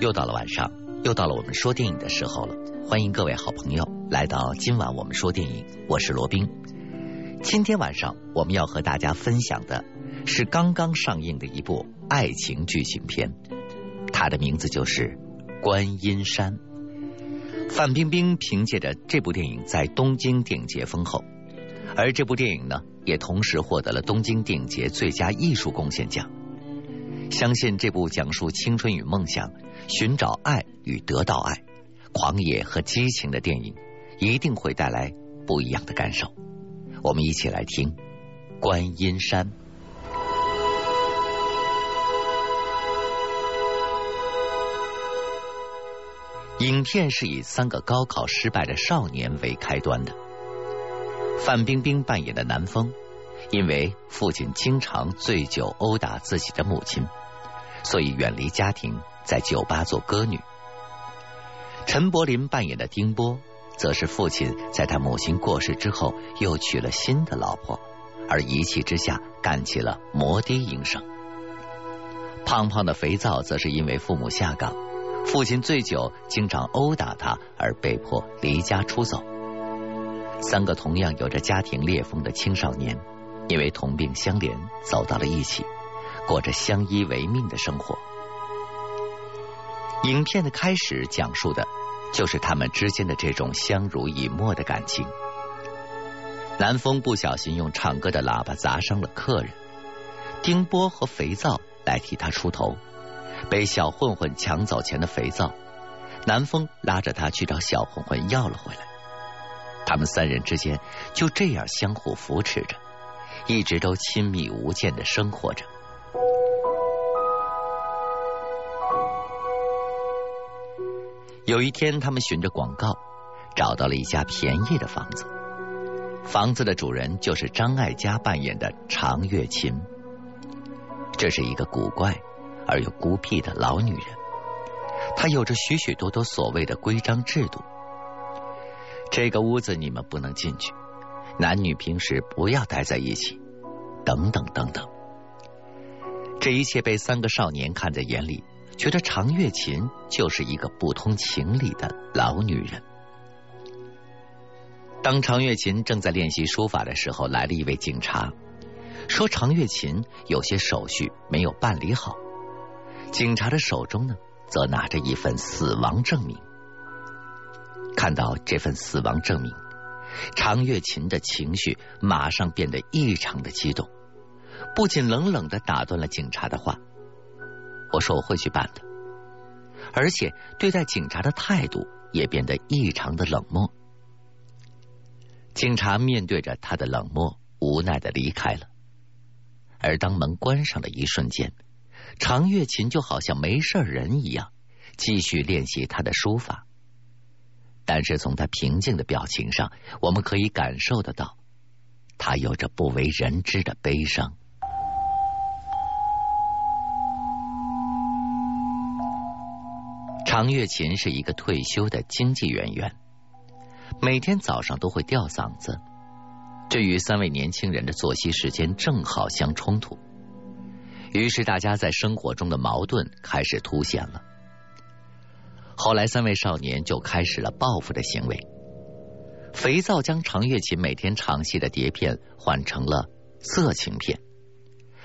又到了晚上，又到了我们说电影的时候了。欢迎各位好朋友来到今晚我们说电影，我是罗宾。今天晚上我们要和大家分享的是刚刚上映的一部爱情剧情片，它的名字就是《观音山》。范冰冰凭借着这部电影在东京电影节封后，而这部电影呢，也同时获得了东京电影节最佳艺术贡献奖。相信这部讲述青春与梦想、寻找爱与得到爱、狂野和激情的电影，一定会带来不一样的感受。我们一起来听《观音山》。影片是以三个高考失败的少年为开端的。范冰冰扮演的南风。因为父亲经常醉酒殴打自己的母亲，所以远离家庭，在酒吧做歌女。陈柏霖扮演的丁波，则是父亲在他母亲过世之后又娶了新的老婆，而一气之下干起了摩的营生。胖胖的肥皂则是因为父母下岗，父亲醉酒经常殴打他，而被迫离家出走。三个同样有着家庭裂缝的青少年。因为同病相怜，走到了一起，过着相依为命的生活。影片的开始讲述的就是他们之间的这种相濡以沫的感情。南风不小心用唱歌的喇叭砸伤了客人，丁波和肥皂来替他出头，被小混混抢走钱的肥皂，南风拉着他去找小混混要了回来。他们三人之间就这样相互扶持着。一直都亲密无间的生活着。有一天，他们循着广告找到了一家便宜的房子，房子的主人就是张艾嘉扮演的常月琴。这是一个古怪而又孤僻的老女人，她有着许许多多所谓的规章制度。这个屋子你们不能进去。男女平时不要待在一起，等等等等。这一切被三个少年看在眼里，觉得常月琴就是一个不通情理的老女人。当常月琴正在练习书法的时候，来了一位警察，说常月琴有些手续没有办理好。警察的手中呢，则拿着一份死亡证明。看到这份死亡证明。常月琴的情绪马上变得异常的激动，不仅冷冷的打断了警察的话：“我说我会去办的。”而且对待警察的态度也变得异常的冷漠。警察面对着他的冷漠，无奈的离开了。而当门关上的一瞬间，常月琴就好像没事人一样，继续练习他的书法。但是从他平静的表情上，我们可以感受得到，他有着不为人知的悲伤。常月琴是一个退休的经济人员，每天早上都会吊嗓子，这与三位年轻人的作息时间正好相冲突，于是大家在生活中的矛盾开始凸显了。后来，三位少年就开始了报复的行为。肥皂将常月琴每天唱戏的碟片换成了色情片，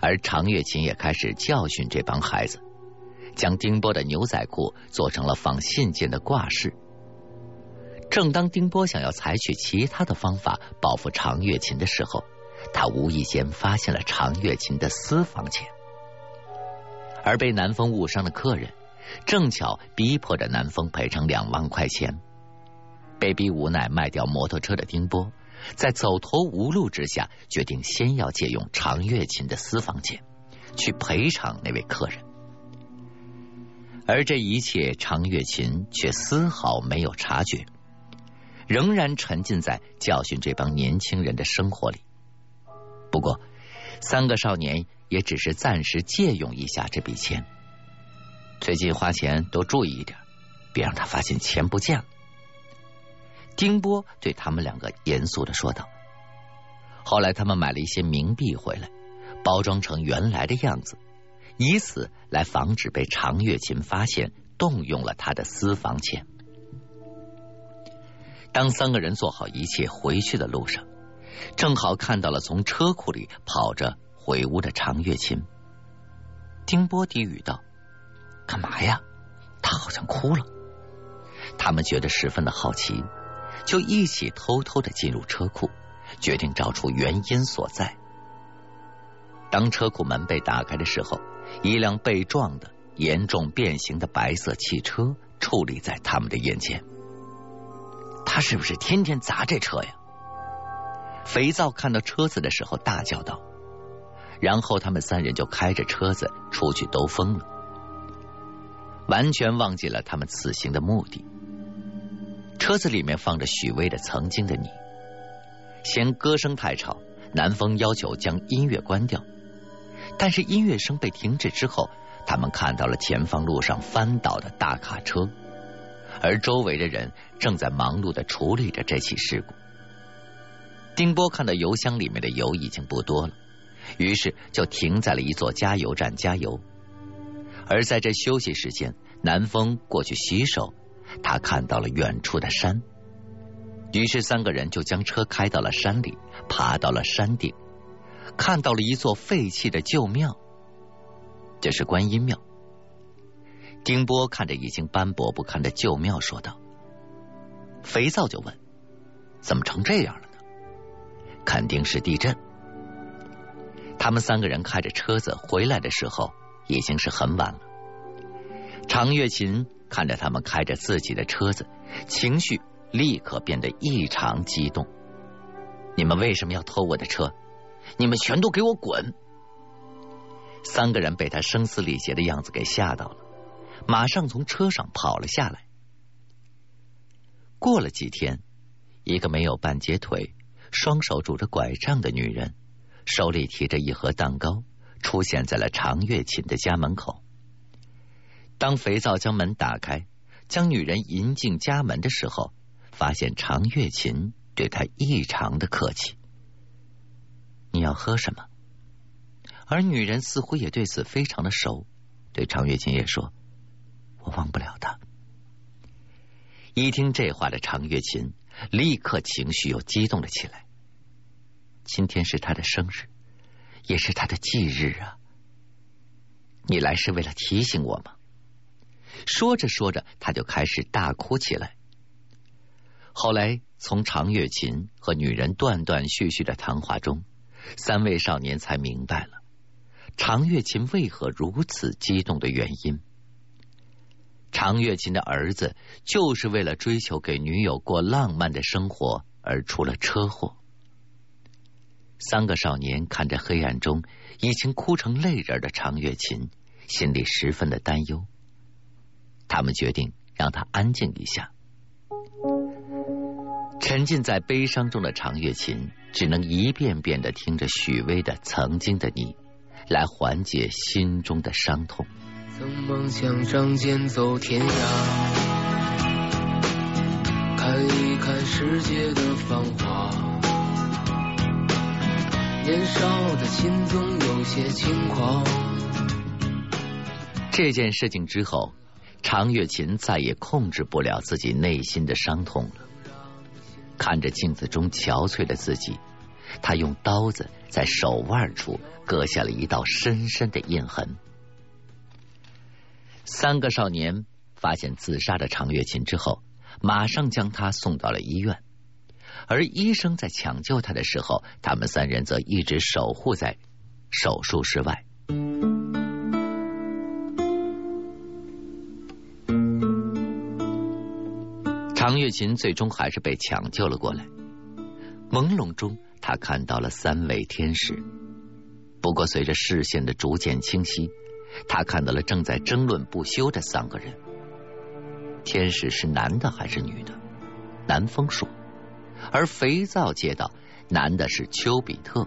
而常月琴也开始教训这帮孩子，将丁波的牛仔裤做成了放信件的挂饰。正当丁波想要采取其他的方法报复常月琴的时候，他无意间发现了常月琴的私房钱，而被南风误伤的客人。正巧逼迫着南风赔偿两万块钱，被逼无奈卖掉摩托车的丁波，在走投无路之下，决定先要借用常月琴的私房钱去赔偿那位客人。而这一切，常月琴却丝毫没有察觉，仍然沉浸在教训这帮年轻人的生活里。不过，三个少年也只是暂时借用一下这笔钱。最近花钱都注意一点，别让他发现钱不见了。丁波对他们两个严肃的说道。后来他们买了一些冥币回来，包装成原来的样子，以此来防止被常月琴发现动用了他的私房钱。当三个人做好一切回去的路上，正好看到了从车库里跑着回屋的常月琴。丁波低语道：“干嘛呀？他好像哭了。”他们觉得十分的好奇，就一起偷偷的进入车库，决定找出原因所在。当车库门被打开的时候，一辆被撞的严重变形的白色汽车矗立在他们的眼前。他是不是天天砸这车呀？肥皂看到车子的时候大叫道。然后他们三人就开着车子出去兜风了，完全忘记了他们此行的目的。车子里面放着许巍的《曾经的你》，嫌歌声太吵，南风要求将音乐关掉。但是音乐声被停止之后，他们看到了前方路上翻倒的大卡车，而周围的人正在忙碌的处理着这起事故。丁波看到油箱里面的油已经不多了。于是就停在了一座加油站加油，而在这休息时间，南风过去洗手，他看到了远处的山，于是三个人就将车开到了山里，爬到了山顶，看到了一座废弃的旧庙，这是观音庙。丁波看着已经斑驳不堪的旧庙，说道：“肥皂就问，怎么成这样了呢？肯定是地震。”他们三个人开着车子回来的时候，已经是很晚了。常月琴看着他们开着自己的车子，情绪立刻变得异常激动。你们为什么要偷我的车？你们全都给我滚！三个人被他声嘶力竭的样子给吓到了，马上从车上跑了下来。过了几天，一个没有半截腿、双手拄着拐杖的女人。手里提着一盒蛋糕，出现在了常月琴的家门口。当肥皂将门打开，将女人迎进家门的时候，发现常月琴对他异常的客气。你要喝什么？而女人似乎也对此非常的熟，对常月琴也说：“我忘不了他。”一听这话的常月琴，立刻情绪又激动了起来。今天是他的生日，也是他的忌日啊！你来是为了提醒我吗？说着说着，他就开始大哭起来。后来，从常月琴和女人断断续续的谈话中，三位少年才明白了常月琴为何如此激动的原因。常月琴的儿子就是为了追求给女友过浪漫的生活而出了车祸。三个少年看着黑暗中已经哭成泪人的常月琴，心里十分的担忧。他们决定让他安静一下。沉浸在悲伤中的常月琴只能一遍遍的听着许巍的《曾经的你》，来缓解心中的伤痛。曾梦想仗剑走天涯，看一看世界的繁华。年少的心总有些轻狂。这件事情之后，常月琴再也控制不了自己内心的伤痛了。看着镜子中憔悴的自己，他用刀子在手腕处割下了一道深深的印痕。三个少年发现自杀的常月琴之后，马上将他送到了医院。而医生在抢救他的时候，他们三人则一直守护在手术室外。常月琴最终还是被抢救了过来。朦胧中，他看到了三位天使。不过，随着视线的逐渐清晰，他看到了正在争论不休的三个人。天使是男的还是女的？南风说。而肥皂街道，男的是丘比特。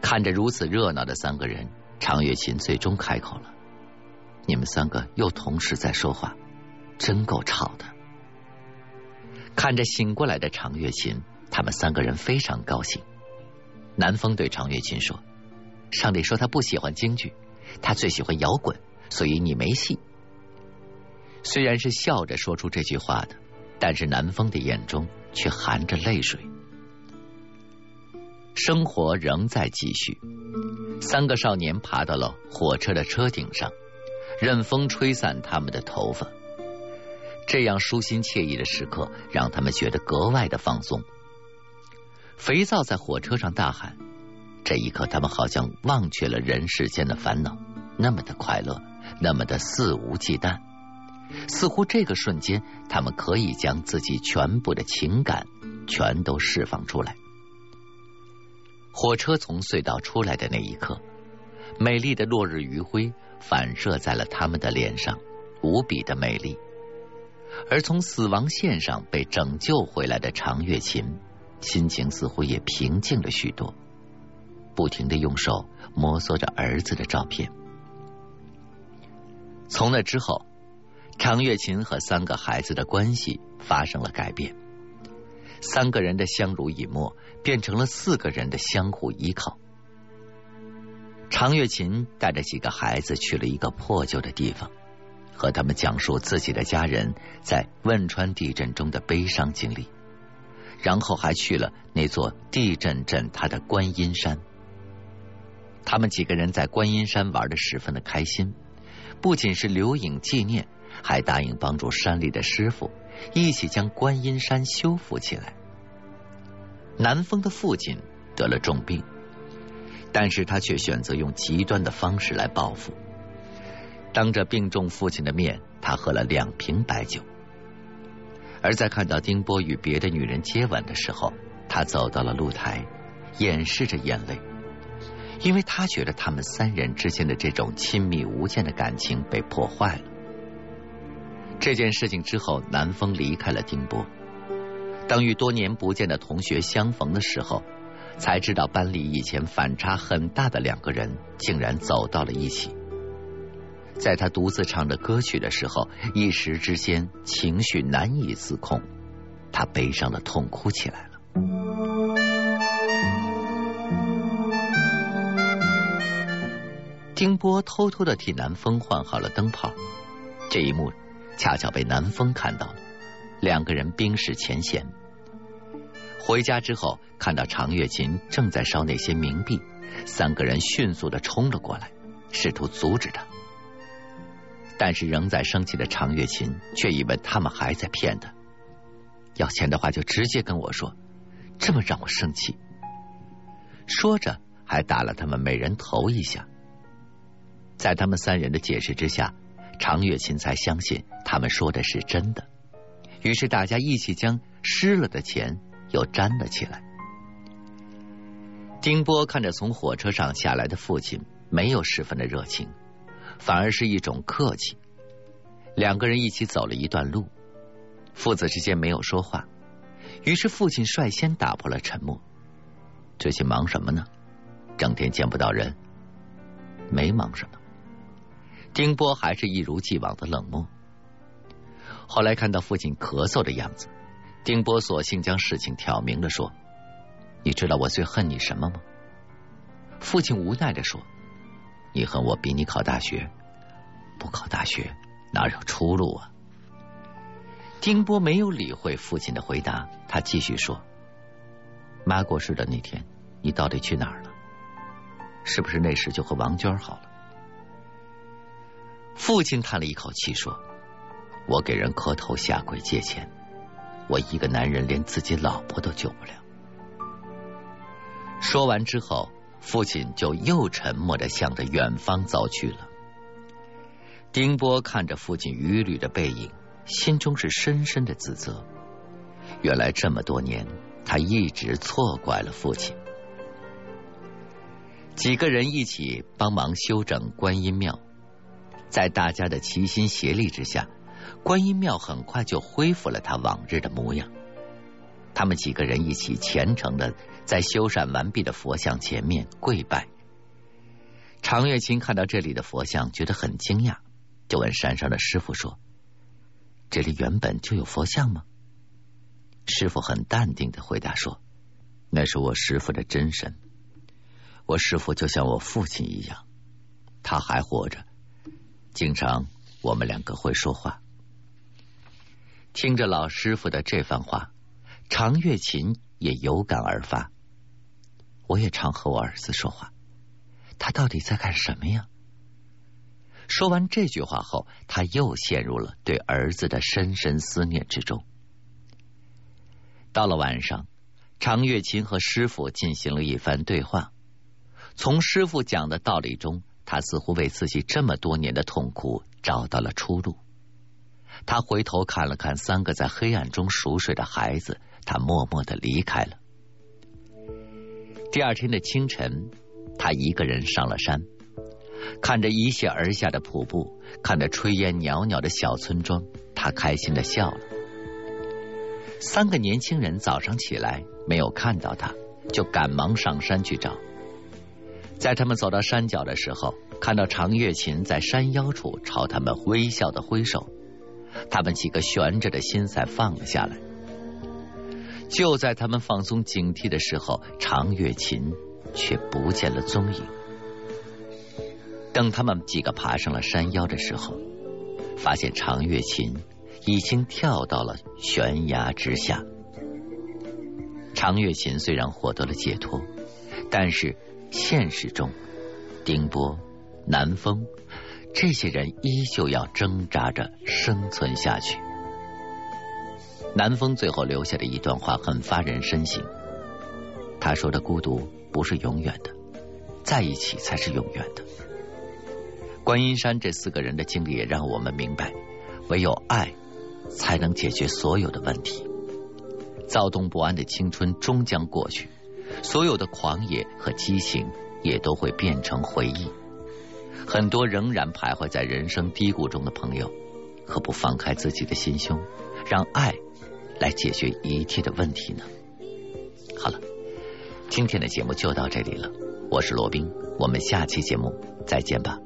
看着如此热闹的三个人，常月琴最终开口了：“你们三个又同时在说话，真够吵的。”看着醒过来的常月琴，他们三个人非常高兴。南风对常月琴说：“上帝说他不喜欢京剧，他最喜欢摇滚，所以你没戏。虽然是笑着说出这句话的，但是南风的眼中却含着泪水。生活仍在继续，三个少年爬到了火车的车顶上，任风吹散他们的头发。这样舒心惬意的时刻，让他们觉得格外的放松。肥皂在火车上大喊，这一刻他们好像忘却了人世间的烦恼，那么的快乐，那么的肆无忌惮。似乎这个瞬间，他们可以将自己全部的情感全都释放出来。火车从隧道出来的那一刻，美丽的落日余晖反射在了他们的脸上，无比的美丽。而从死亡线上被拯救回来的常月琴，心情似乎也平静了许多，不停的用手摩挲着儿子的照片。从那之后，常月琴和三个孩子的关系发生了改变，三个人的相濡以沫变成了四个人的相互依靠。常月琴带着几个孩子去了一个破旧的地方。和他们讲述自己的家人在汶川地震中的悲伤经历，然后还去了那座地震震塌的观音山。他们几个人在观音山玩的十分的开心，不仅是留影纪念，还答应帮助山里的师傅一起将观音山修复起来。南风的父亲得了重病，但是他却选择用极端的方式来报复。当着病重父亲的面，他喝了两瓶白酒。而在看到丁波与别的女人接吻的时候，他走到了露台，掩饰着眼泪，因为他觉得他们三人之间的这种亲密无间的感情被破坏了。这件事情之后，南风离开了丁波。当与多年不见的同学相逢的时候，才知道班里以前反差很大的两个人，竟然走到了一起。在他独自唱着歌曲的时候，一时之间情绪难以自控，他悲伤的痛哭起来了。丁波偷偷的替南风换好了灯泡，这一幕恰巧被南风看到了，两个人冰释前嫌。回家之后，看到常月琴正在烧那些冥币，三个人迅速的冲了过来，试图阻止他。但是仍在生气的常月琴却以为他们还在骗他，要钱的话就直接跟我说，这么让我生气。说着还打了他们每人头一下。在他们三人的解释之下，常月琴才相信他们说的是真的。于是大家一起将湿了的钱又粘了起来。丁波看着从火车上下来的父亲，没有十分的热情。反而是一种客气。两个人一起走了一段路，父子之间没有说话。于是父亲率先打破了沉默：“最近忙什么呢？整天见不到人。”没忙什么。丁波还是一如既往的冷漠。后来看到父亲咳嗽的样子，丁波索性将事情挑明了说：“你知道我最恨你什么吗？”父亲无奈的说。你恨我逼你考大学，不考大学哪有出路啊？丁波没有理会父亲的回答，他继续说：“妈过世的那天，你到底去哪儿了？是不是那时就和王娟好了？”父亲叹了一口气说：“我给人磕头下跪借钱，我一个男人连自己老婆都救不了。”说完之后。父亲就又沉默的向着远方走去了。丁波看着父亲余旅的背影，心中是深深的自责。原来这么多年，他一直错怪了父亲。几个人一起帮忙修整观音庙，在大家的齐心协力之下，观音庙很快就恢复了他往日的模样。他们几个人一起虔诚的。在修缮完毕的佛像前面跪拜，常月清看到这里的佛像，觉得很惊讶，就问山上的师傅说：“这里原本就有佛像吗？”师傅很淡定的回答说：“那是我师傅的真身，我师傅就像我父亲一样，他还活着，经常我们两个会说话。听着老师傅的这番话，常月琴也有感而发。我也常和我儿子说话，他到底在干什么呀？说完这句话后，他又陷入了对儿子的深深思念之中。到了晚上，常月琴和师傅进行了一番对话。从师傅讲的道理中，他似乎为自己这么多年的痛苦找到了出路。他回头看了看三个在黑暗中熟睡的孩子，他默默的离开了。第二天的清晨，他一个人上了山，看着一泻而下的瀑布，看着炊烟袅袅的小村庄，他开心的笑了。三个年轻人早上起来没有看到他，就赶忙上山去找。在他们走到山脚的时候，看到常月琴在山腰处朝他们微笑的挥手，他们几个悬着的心才放了下来。就在他们放松警惕的时候，常月琴却不见了踪影。等他们几个爬上了山腰的时候，发现常月琴已经跳到了悬崖之下。常月琴虽然获得了解脱，但是。现实中，丁波、南风这些人依旧要挣扎着生存下去。南风最后留下的一段话很发人深省。他说的孤独不是永远的，在一起才是永远的。观音山这四个人的经历也让我们明白，唯有爱才能解决所有的问题。躁动不安的青春终将过去。所有的狂野和激情也都会变成回忆。很多仍然徘徊在人生低谷中的朋友，何不放开自己的心胸，让爱来解决一切的问题呢？好了，今天的节目就到这里了。我是罗宾，我们下期节目再见吧。